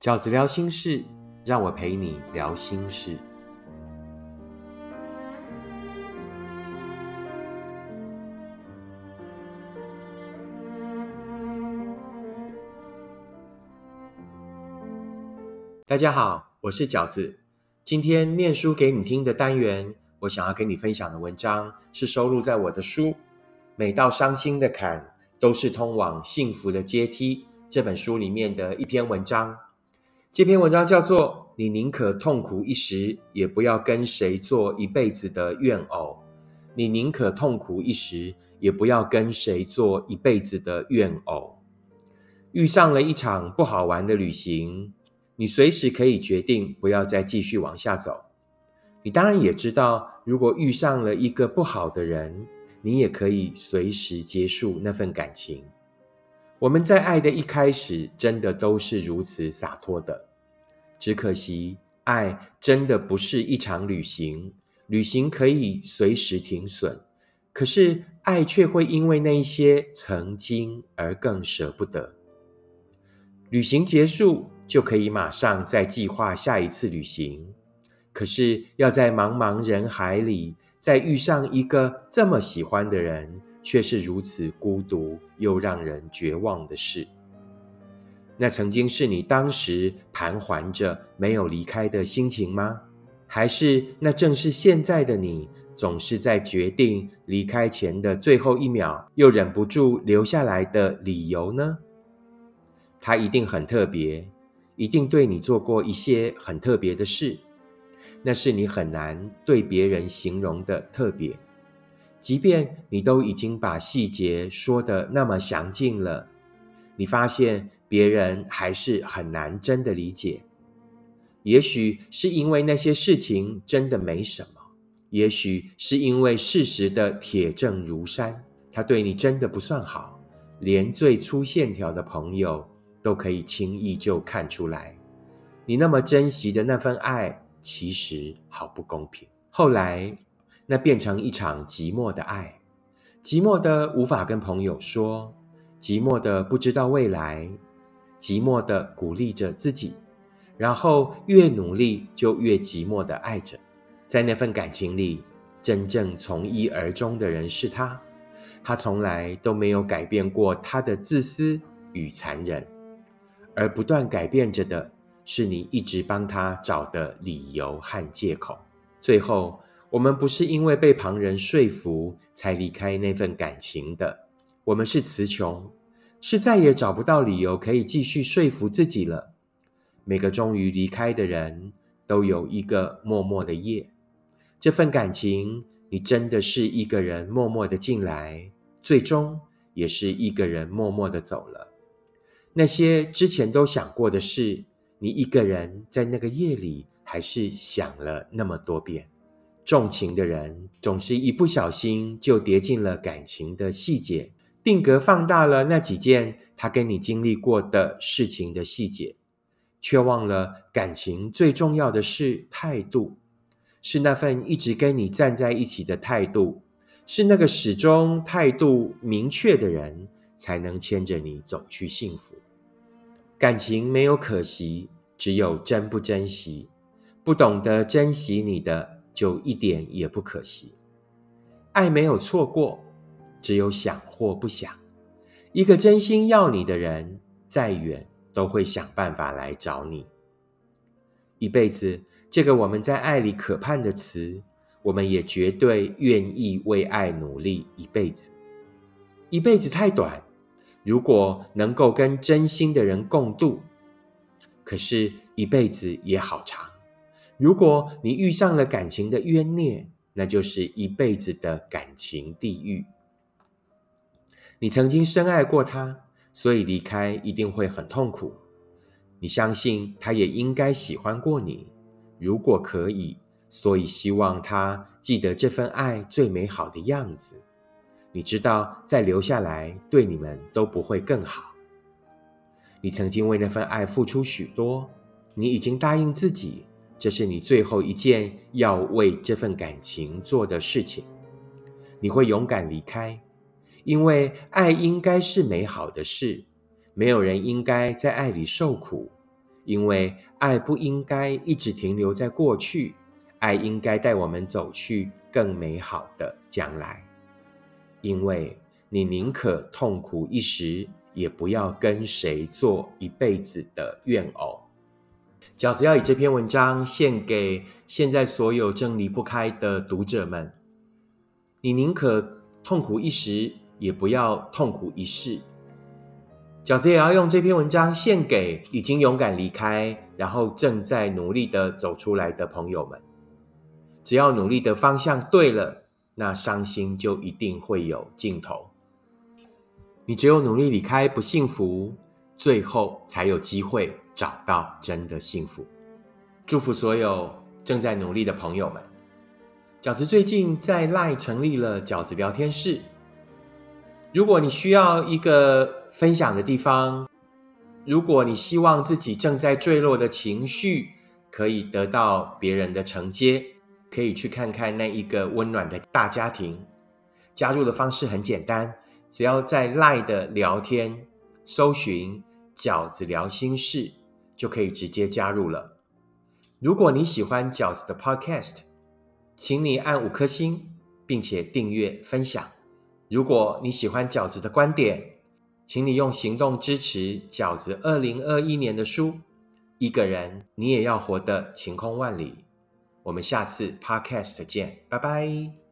饺子聊心事，让我陪你聊心事。大家好，我是饺子。今天念书给你听的单元，我想要跟你分享的文章是收录在我的书《每道伤心的坎都是通往幸福的阶梯》这本书里面的一篇文章。这篇文章叫做《你宁可痛苦一时，也不要跟谁做一辈子的怨偶》。你宁可痛苦一时，也不要跟谁做一辈子的怨偶。遇上了一场不好玩的旅行。你随时可以决定不要再继续往下走。你当然也知道，如果遇上了一个不好的人，你也可以随时结束那份感情。我们在爱的一开始，真的都是如此洒脱的。只可惜，爱真的不是一场旅行，旅行可以随时停损，可是爱却会因为那些曾经而更舍不得。旅行结束。就可以马上再计划下一次旅行，可是要在茫茫人海里再遇上一个这么喜欢的人，却是如此孤独又让人绝望的事。那曾经是你当时盘桓着没有离开的心情吗？还是那正是现在的你，总是在决定离开前的最后一秒，又忍不住留下来的理由呢？他一定很特别。一定对你做过一些很特别的事，那是你很难对别人形容的特别。即便你都已经把细节说的那么详尽了，你发现别人还是很难真的理解。也许是因为那些事情真的没什么，也许是因为事实的铁证如山，他对你真的不算好，连最粗线条的朋友。都可以轻易就看出来，你那么珍惜的那份爱，其实好不公平。后来，那变成一场寂寞的爱，寂寞的无法跟朋友说，寂寞的不知道未来，寂寞的鼓励着自己，然后越努力就越寂寞的爱着。在那份感情里，真正从一而终的人是他，他从来都没有改变过他的自私与残忍。而不断改变着的是你一直帮他找的理由和借口。最后，我们不是因为被旁人说服才离开那份感情的，我们是词穷，是再也找不到理由可以继续说服自己了。每个终于离开的人都有一个默默的夜，这份感情，你真的是一个人默默的进来，最终也是一个人默默的走了。那些之前都想过的事，你一个人在那个夜里还是想了那么多遍。重情的人总是一不小心就跌进了感情的细节，定格放大了那几件他跟你经历过的事情的细节，却忘了感情最重要的是态度，是那份一直跟你站在一起的态度，是那个始终态度明确的人。才能牵着你走去幸福。感情没有可惜，只有珍不珍惜。不懂得珍惜你的，就一点也不可惜。爱没有错过，只有想或不想。一个真心要你的人，再远都会想办法来找你。一辈子，这个我们在爱里可盼的词，我们也绝对愿意为爱努力一辈子。一辈子太短。如果能够跟真心的人共度，可是一辈子也好长。如果你遇上了感情的冤孽，那就是一辈子的感情地狱。你曾经深爱过他，所以离开一定会很痛苦。你相信他也应该喜欢过你，如果可以，所以希望他记得这份爱最美好的样子。你知道，再留下来对你们都不会更好。你曾经为那份爱付出许多，你已经答应自己，这是你最后一件要为这份感情做的事情。你会勇敢离开，因为爱应该是美好的事，没有人应该在爱里受苦，因为爱不应该一直停留在过去，爱应该带我们走去更美好的将来。因为你宁可痛苦一时，也不要跟谁做一辈子的怨偶。饺子要以这篇文章献给现在所有正离不开的读者们。你宁可痛苦一时，也不要痛苦一世。饺子也要用这篇文章献给已经勇敢离开，然后正在努力的走出来的朋友们。只要努力的方向对了，那伤心就一定会有尽头。你只有努力离开不幸福，最后才有机会找到真的幸福。祝福所有正在努力的朋友们。饺子最近在赖成立了饺子聊天室。如果你需要一个分享的地方，如果你希望自己正在坠落的情绪可以得到别人的承接，可以去看看那一个温暖的大家庭。加入的方式很简单，只要在赖的聊天搜寻“饺子聊心事”，就可以直接加入了。如果你喜欢饺子的 Podcast，请你按五颗星，并且订阅分享。如果你喜欢饺子的观点，请你用行动支持饺子二零二一年的书。一个人，你也要活得晴空万里。我们下次 Podcast 见，拜拜。